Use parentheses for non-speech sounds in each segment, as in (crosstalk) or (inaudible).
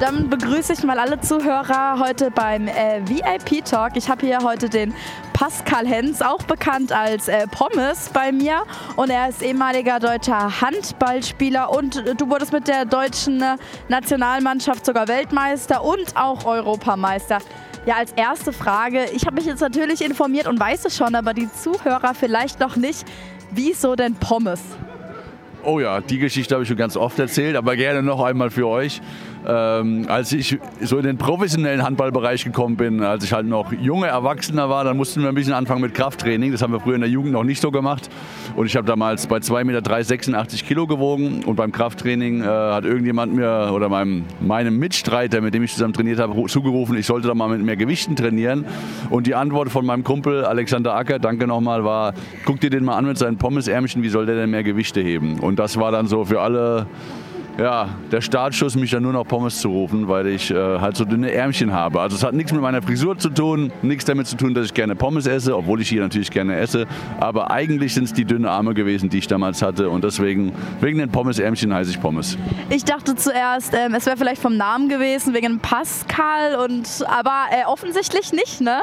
Dann begrüße ich mal alle Zuhörer heute beim äh, VIP Talk. Ich habe hier heute den Pascal Hens, auch bekannt als äh, Pommes, bei mir. Und er ist ehemaliger deutscher Handballspieler und äh, du wurdest mit der deutschen äh, Nationalmannschaft sogar Weltmeister und auch Europameister. Ja, als erste Frage, ich habe mich jetzt natürlich informiert und weiß es schon, aber die Zuhörer vielleicht noch nicht. Wieso denn Pommes? Oh ja, die Geschichte habe ich schon ganz oft erzählt, aber gerne noch einmal für euch. Ähm, als ich so in den professionellen Handballbereich gekommen bin, als ich halt noch junger Erwachsener war, dann mussten wir ein bisschen anfangen mit Krafttraining. Das haben wir früher in der Jugend noch nicht so gemacht. Und ich habe damals bei 2,3 Meter 86 Kilo gewogen. Und beim Krafttraining äh, hat irgendjemand mir oder meinem, meinem Mitstreiter, mit dem ich zusammen trainiert habe, zugerufen, ich sollte doch mal mit mehr Gewichten trainieren. Und die Antwort von meinem Kumpel Alexander Acker, danke nochmal, war, guck dir den mal an mit seinen Pommesärmchen, wie soll der denn mehr Gewichte heben? Und das war dann so für alle ja, der Startschuss, mich dann nur noch Pommes zu rufen, weil ich äh, halt so dünne Ärmchen habe. Also es hat nichts mit meiner Frisur zu tun, nichts damit zu tun, dass ich gerne Pommes esse, obwohl ich hier natürlich gerne esse. Aber eigentlich sind es die dünnen Arme gewesen, die ich damals hatte. Und deswegen, wegen den Pommesärmchen heiße ich Pommes. Ich dachte zuerst, ähm, es wäre vielleicht vom Namen gewesen, wegen Pascal. Und, aber äh, offensichtlich nicht, ne?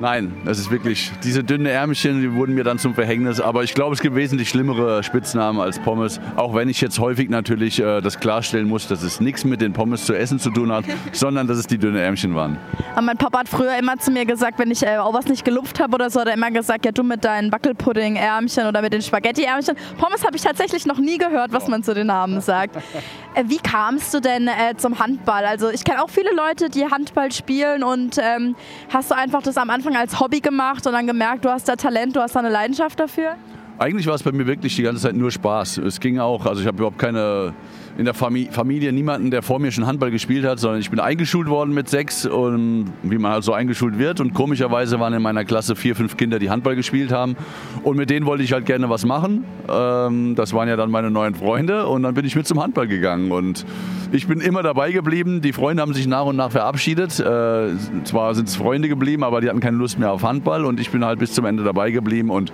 Nein, das ist wirklich, diese dünnen Ärmchen, die wurden mir dann zum Verhängnis. Aber ich glaube, es gibt wesentlich schlimmere Spitznamen als Pommes. Auch wenn ich jetzt häufig natürlich äh, das klarstellen muss, dass es nichts mit den Pommes zu essen zu tun hat, (laughs) sondern dass es die dünnen Ärmchen waren. Aber mein Papa hat früher immer zu mir gesagt, wenn ich äh, auch was nicht gelupft habe oder so, hat er immer gesagt, ja du mit deinen Wackelpudding-Ärmchen oder mit den Spaghetti-Ärmchen. Pommes habe ich tatsächlich noch nie gehört, was man zu den Namen sagt. (laughs) Äh, wie kamst du denn äh, zum Handball? Also ich kenne auch viele Leute, die Handball spielen und ähm, hast du einfach das am Anfang Anfang als Hobby gemacht und dann gemerkt, du hast da Talent, du hast da eine Leidenschaft dafür? Eigentlich war es bei mir wirklich die ganze Zeit nur Spaß. Es ging auch, also ich habe überhaupt keine in der Familie niemanden, der vor mir schon Handball gespielt hat, sondern ich bin eingeschult worden mit sechs und wie man halt so eingeschult wird. Und komischerweise waren in meiner Klasse vier, fünf Kinder, die Handball gespielt haben. Und mit denen wollte ich halt gerne was machen. Ähm, das waren ja dann meine neuen Freunde und dann bin ich mit zum Handball gegangen. Und ich bin immer dabei geblieben. Die Freunde haben sich nach und nach verabschiedet. Äh, zwar sind es Freunde geblieben, aber die hatten keine Lust mehr auf Handball und ich bin halt bis zum Ende dabei geblieben und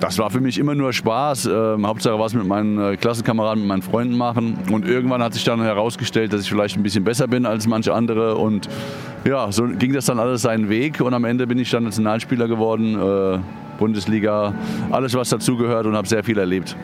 das war für mich immer nur Spaß. Ähm, Hauptsache was mit meinen äh, Klassenkameraden, mit meinen Freunden machen. Und irgendwann hat sich dann herausgestellt, dass ich vielleicht ein bisschen besser bin als manche andere. Und ja, so ging das dann alles seinen Weg. Und am Ende bin ich dann Nationalspieler geworden, äh, Bundesliga, alles was dazugehört und habe sehr viel erlebt.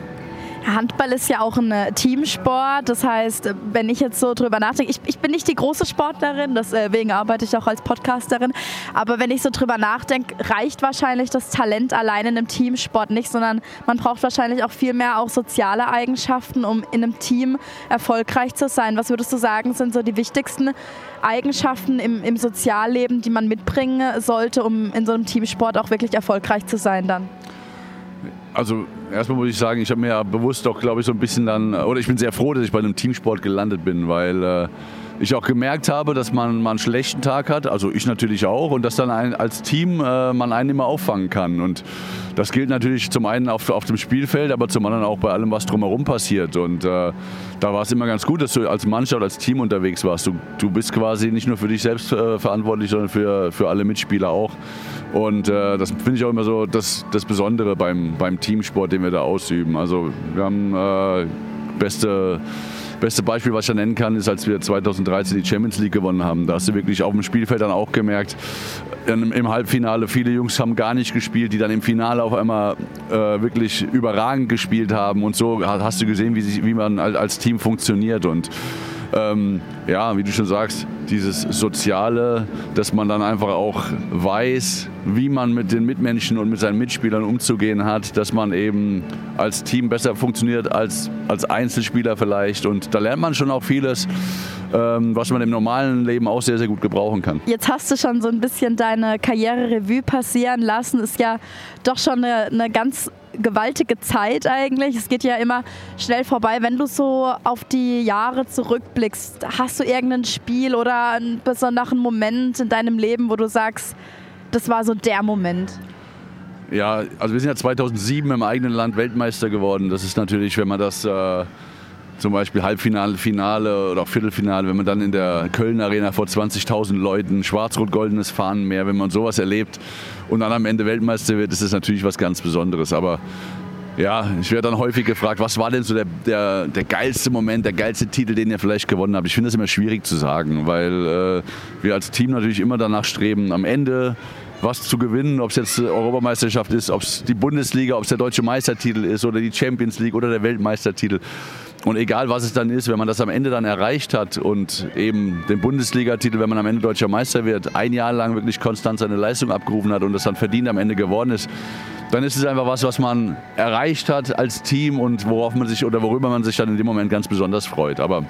Handball ist ja auch ein äh, Teamsport. Das heißt, wenn ich jetzt so drüber nachdenke, ich, ich bin nicht die große Sportlerin, deswegen arbeite ich auch als Podcasterin. Aber wenn ich so drüber nachdenke, reicht wahrscheinlich das Talent allein in einem Teamsport nicht, sondern man braucht wahrscheinlich auch viel mehr auch soziale Eigenschaften, um in einem Team erfolgreich zu sein. Was würdest du sagen, sind so die wichtigsten Eigenschaften im, im Sozialleben, die man mitbringen sollte, um in so einem Teamsport auch wirklich erfolgreich zu sein dann? Also erstmal muss ich sagen, ich habe mir ja bewusst auch, glaube ich, so ein bisschen dann, oder ich bin sehr froh, dass ich bei einem Teamsport gelandet bin, weil äh, ich auch gemerkt habe, dass man mal einen schlechten Tag hat, also ich natürlich auch, und dass dann ein, als Team äh, man einen immer auffangen kann. Und das gilt natürlich zum einen auf, auf dem Spielfeld, aber zum anderen auch bei allem, was drumherum passiert. Und äh, da war es immer ganz gut, dass du als Mannschaft, als Team unterwegs warst. Du, du bist quasi nicht nur für dich selbst äh, verantwortlich, sondern für, für alle Mitspieler auch. Und äh, das finde ich auch immer so das, das Besondere beim, beim Teamsport, den wir da ausüben. Also wir haben äh, beste Beste Beispiel, was ich da nennen kann, ist, als wir 2013 die Champions League gewonnen haben. Da hast du wirklich auf dem Spielfeld dann auch gemerkt, im Halbfinale, viele Jungs haben gar nicht gespielt, die dann im Finale auf einmal äh, wirklich überragend gespielt haben. Und so hast du gesehen, wie, wie man als Team funktioniert. Und ähm, ja, wie du schon sagst, dieses Soziale, dass man dann einfach auch weiß, wie man mit den Mitmenschen und mit seinen Mitspielern umzugehen hat, dass man eben als Team besser funktioniert als als Einzelspieler vielleicht. Und da lernt man schon auch vieles, ähm, was man im normalen Leben auch sehr, sehr gut gebrauchen kann. Jetzt hast du schon so ein bisschen deine Karriere-Revue passieren lassen. Ist ja doch schon eine, eine ganz gewaltige Zeit eigentlich. Es geht ja immer schnell vorbei. Wenn du so auf die Jahre zurückblickst, hast du irgendein Spiel oder einen besonderen Moment in deinem Leben, wo du sagst, das war so der Moment? Ja, also wir sind ja 2007 im eigenen Land Weltmeister geworden. Das ist natürlich, wenn man das... Äh zum Beispiel Halbfinale, Finale oder auch Viertelfinale, wenn man dann in der Köln Arena vor 20.000 Leuten schwarz-rot-goldenes Fahnenmeer, wenn man sowas erlebt und dann am Ende Weltmeister wird, ist das natürlich was ganz Besonderes. Aber ja, ich werde dann häufig gefragt, was war denn so der, der, der geilste Moment, der geilste Titel, den ihr vielleicht gewonnen habt? Ich finde das immer schwierig zu sagen, weil äh, wir als Team natürlich immer danach streben, am Ende was zu gewinnen, ob es jetzt Europameisterschaft ist, ob es die Bundesliga, ob es der deutsche Meistertitel ist oder die Champions League oder der Weltmeistertitel. Und egal was es dann ist, wenn man das am Ende dann erreicht hat und eben den Bundesligatitel, wenn man am Ende deutscher Meister wird, ein Jahr lang wirklich konstant seine Leistung abgerufen hat und das dann verdient am Ende geworden ist, dann ist es einfach was, was man erreicht hat als Team und worauf man sich oder worüber man sich dann in dem Moment ganz besonders freut. Aber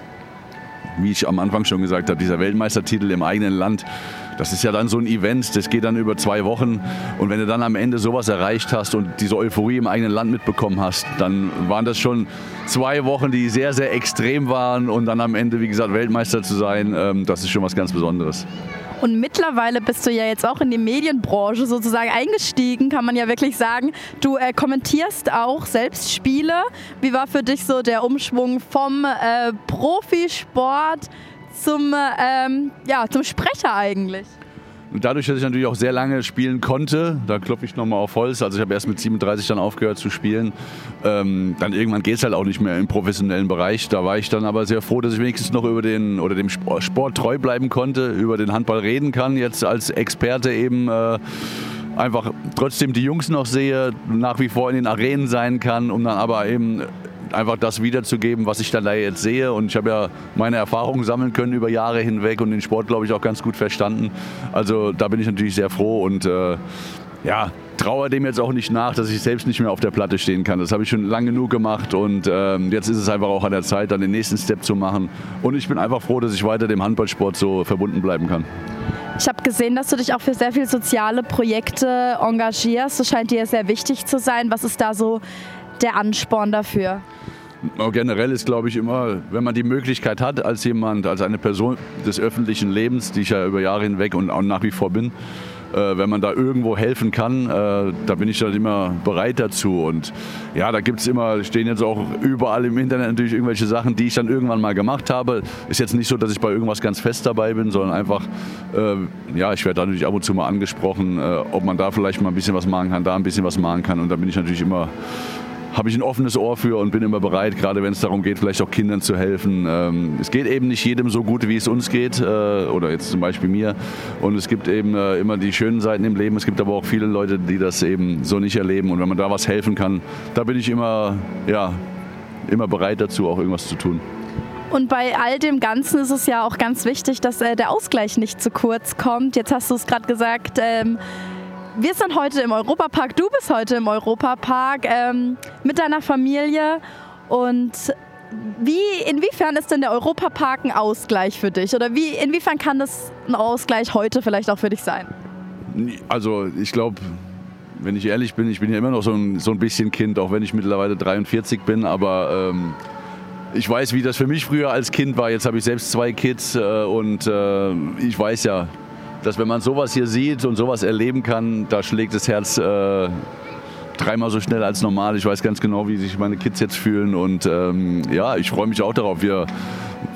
wie ich am Anfang schon gesagt habe, dieser Weltmeistertitel im eigenen Land, das ist ja dann so ein Event, das geht dann über zwei Wochen. Und wenn du dann am Ende sowas erreicht hast und diese Euphorie im eigenen Land mitbekommen hast, dann waren das schon zwei Wochen, die sehr, sehr extrem waren. Und dann am Ende, wie gesagt, Weltmeister zu sein, ähm, das ist schon was ganz Besonderes. Und mittlerweile bist du ja jetzt auch in die Medienbranche sozusagen eingestiegen, kann man ja wirklich sagen. Du äh, kommentierst auch selbst Spiele. Wie war für dich so der Umschwung vom äh, Profisport zum, ähm, ja, zum Sprecher eigentlich? Und dadurch, dass ich natürlich auch sehr lange spielen konnte, da klopfe ich nochmal auf Holz, also ich habe erst mit 37 dann aufgehört zu spielen, ähm, dann irgendwann geht es halt auch nicht mehr im professionellen Bereich. Da war ich dann aber sehr froh, dass ich wenigstens noch über den oder dem Sport treu bleiben konnte, über den Handball reden kann, jetzt als Experte eben. Äh, einfach trotzdem die Jungs noch sehe, nach wie vor in den Arenen sein kann, um dann aber eben einfach das wiederzugeben, was ich dann da jetzt sehe. Und ich habe ja meine Erfahrungen sammeln können über Jahre hinweg und den Sport, glaube ich, auch ganz gut verstanden. Also da bin ich natürlich sehr froh und äh, ja, traue dem jetzt auch nicht nach, dass ich selbst nicht mehr auf der Platte stehen kann. Das habe ich schon lange genug gemacht und ähm, jetzt ist es einfach auch an der Zeit, dann den nächsten Step zu machen. Und ich bin einfach froh, dass ich weiter dem Handballsport so verbunden bleiben kann. Ich habe gesehen, dass du dich auch für sehr viele soziale Projekte engagierst. Das scheint dir sehr wichtig zu sein. Was ist da so der Ansporn dafür? Generell ist, glaube ich, immer, wenn man die Möglichkeit hat, als jemand, als eine Person des öffentlichen Lebens, die ich ja über Jahre hinweg und auch nach wie vor bin, äh, wenn man da irgendwo helfen kann, äh, da bin ich dann immer bereit dazu. Und ja, da gibt es immer, stehen jetzt auch überall im Internet natürlich irgendwelche Sachen, die ich dann irgendwann mal gemacht habe. Ist jetzt nicht so, dass ich bei irgendwas ganz fest dabei bin, sondern einfach, äh, ja, ich werde da natürlich ab und zu mal angesprochen, äh, ob man da vielleicht mal ein bisschen was machen kann, da ein bisschen was machen kann. Und da bin ich natürlich immer habe ich ein offenes Ohr für und bin immer bereit, gerade wenn es darum geht, vielleicht auch Kindern zu helfen. Ähm, es geht eben nicht jedem so gut, wie es uns geht, äh, oder jetzt zum Beispiel mir. Und es gibt eben äh, immer die schönen Seiten im Leben. Es gibt aber auch viele Leute, die das eben so nicht erleben. Und wenn man da was helfen kann, da bin ich immer, ja, immer bereit dazu, auch irgendwas zu tun. Und bei all dem Ganzen ist es ja auch ganz wichtig, dass äh, der Ausgleich nicht zu kurz kommt. Jetzt hast du es gerade gesagt, ähm, wir sind heute im Europapark, du bist heute im Europapark ähm, mit deiner Familie und wie, inwiefern ist denn der Europapark ein Ausgleich für dich? Oder wie, inwiefern kann das ein Ausgleich heute vielleicht auch für dich sein? Also ich glaube, wenn ich ehrlich bin, ich bin ja immer noch so ein, so ein bisschen Kind, auch wenn ich mittlerweile 43 bin, aber ähm, ich weiß, wie das für mich früher als Kind war. Jetzt habe ich selbst zwei Kids äh, und äh, ich weiß ja, dass wenn man sowas hier sieht und sowas erleben kann, da schlägt das Herz äh, dreimal so schnell als normal. Ich weiß ganz genau, wie sich meine Kids jetzt fühlen und ähm, ja, ich freue mich auch darauf. Wir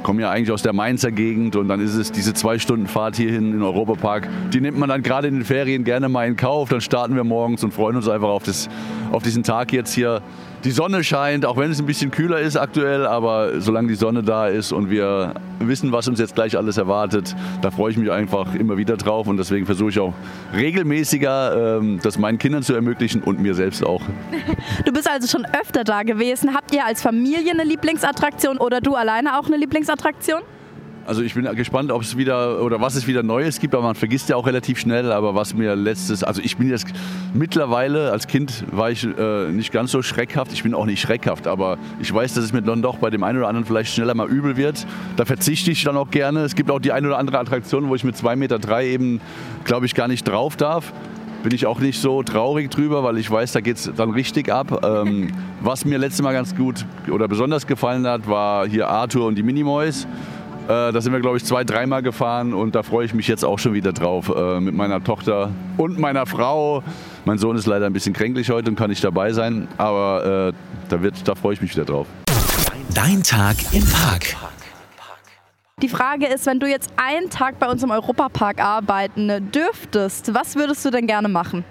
kommen ja eigentlich aus der Mainzer Gegend und dann ist es diese zwei Stunden Fahrt hierhin in Europapark. Die nimmt man dann gerade in den Ferien gerne mal in Kauf. Dann starten wir morgens und freuen uns einfach auf, das, auf diesen Tag jetzt hier die Sonne scheint, auch wenn es ein bisschen kühler ist aktuell, aber solange die Sonne da ist und wir wissen, was uns jetzt gleich alles erwartet, da freue ich mich einfach immer wieder drauf und deswegen versuche ich auch regelmäßiger, ähm, das meinen Kindern zu ermöglichen und mir selbst auch. Du bist also schon öfter da gewesen. Habt ihr als Familie eine Lieblingsattraktion oder du alleine auch eine Lieblingsattraktion? Also ich bin gespannt, ob es wieder oder was es wieder Neues gibt, aber man vergisst ja auch relativ schnell. Aber was mir letztes, also ich bin jetzt mittlerweile als Kind war ich äh, nicht ganz so schreckhaft. Ich bin auch nicht schreckhaft, aber ich weiß, dass es mir dann doch bei dem einen oder anderen vielleicht schneller mal übel wird. Da verzichte ich dann auch gerne. Es gibt auch die eine oder andere Attraktion, wo ich mit 2,3 Meter drei eben, glaube ich, gar nicht drauf darf bin ich auch nicht so traurig drüber, weil ich weiß, da geht es dann richtig ab. Ähm, was mir letztes Mal ganz gut oder besonders gefallen hat, war hier Arthur und die Minimoys. Äh, da sind wir, glaube ich, zwei, dreimal gefahren und da freue ich mich jetzt auch schon wieder drauf äh, mit meiner Tochter und meiner Frau. Mein Sohn ist leider ein bisschen kränklich heute und kann nicht dabei sein, aber äh, da, wird, da freue ich mich wieder drauf. Dein Tag im Park. Die Frage ist, wenn du jetzt einen Tag bei uns im Europapark arbeiten dürftest, was würdest du denn gerne machen?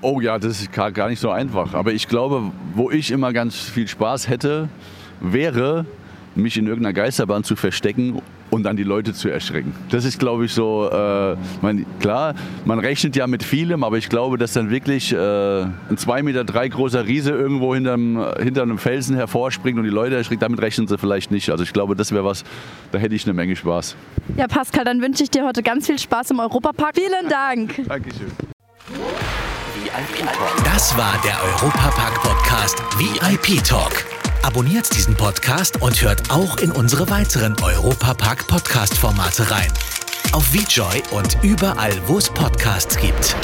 Oh ja, das ist gar gar nicht so einfach. Aber ich glaube, wo ich immer ganz viel Spaß hätte, wäre, mich in irgendeiner Geisterbahn zu verstecken und dann die Leute zu erschrecken. Das ist, glaube ich, so, äh, man, klar, man rechnet ja mit vielem, aber ich glaube, dass dann wirklich äh, ein 2,3 Meter drei großer Riese irgendwo hinterm, hinter einem Felsen hervorspringt und die Leute erschreckt, damit rechnen sie vielleicht nicht. Also ich glaube, das wäre was, da hätte ich eine Menge Spaß. Ja, Pascal, dann wünsche ich dir heute ganz viel Spaß im Europapark. Vielen Dank. Dankeschön. Das war der Europapark-Podcast VIP Talk. Abonniert diesen Podcast und hört auch in unsere weiteren Europapark-Podcast-Formate rein. Auf VJoy und überall, wo es Podcasts gibt.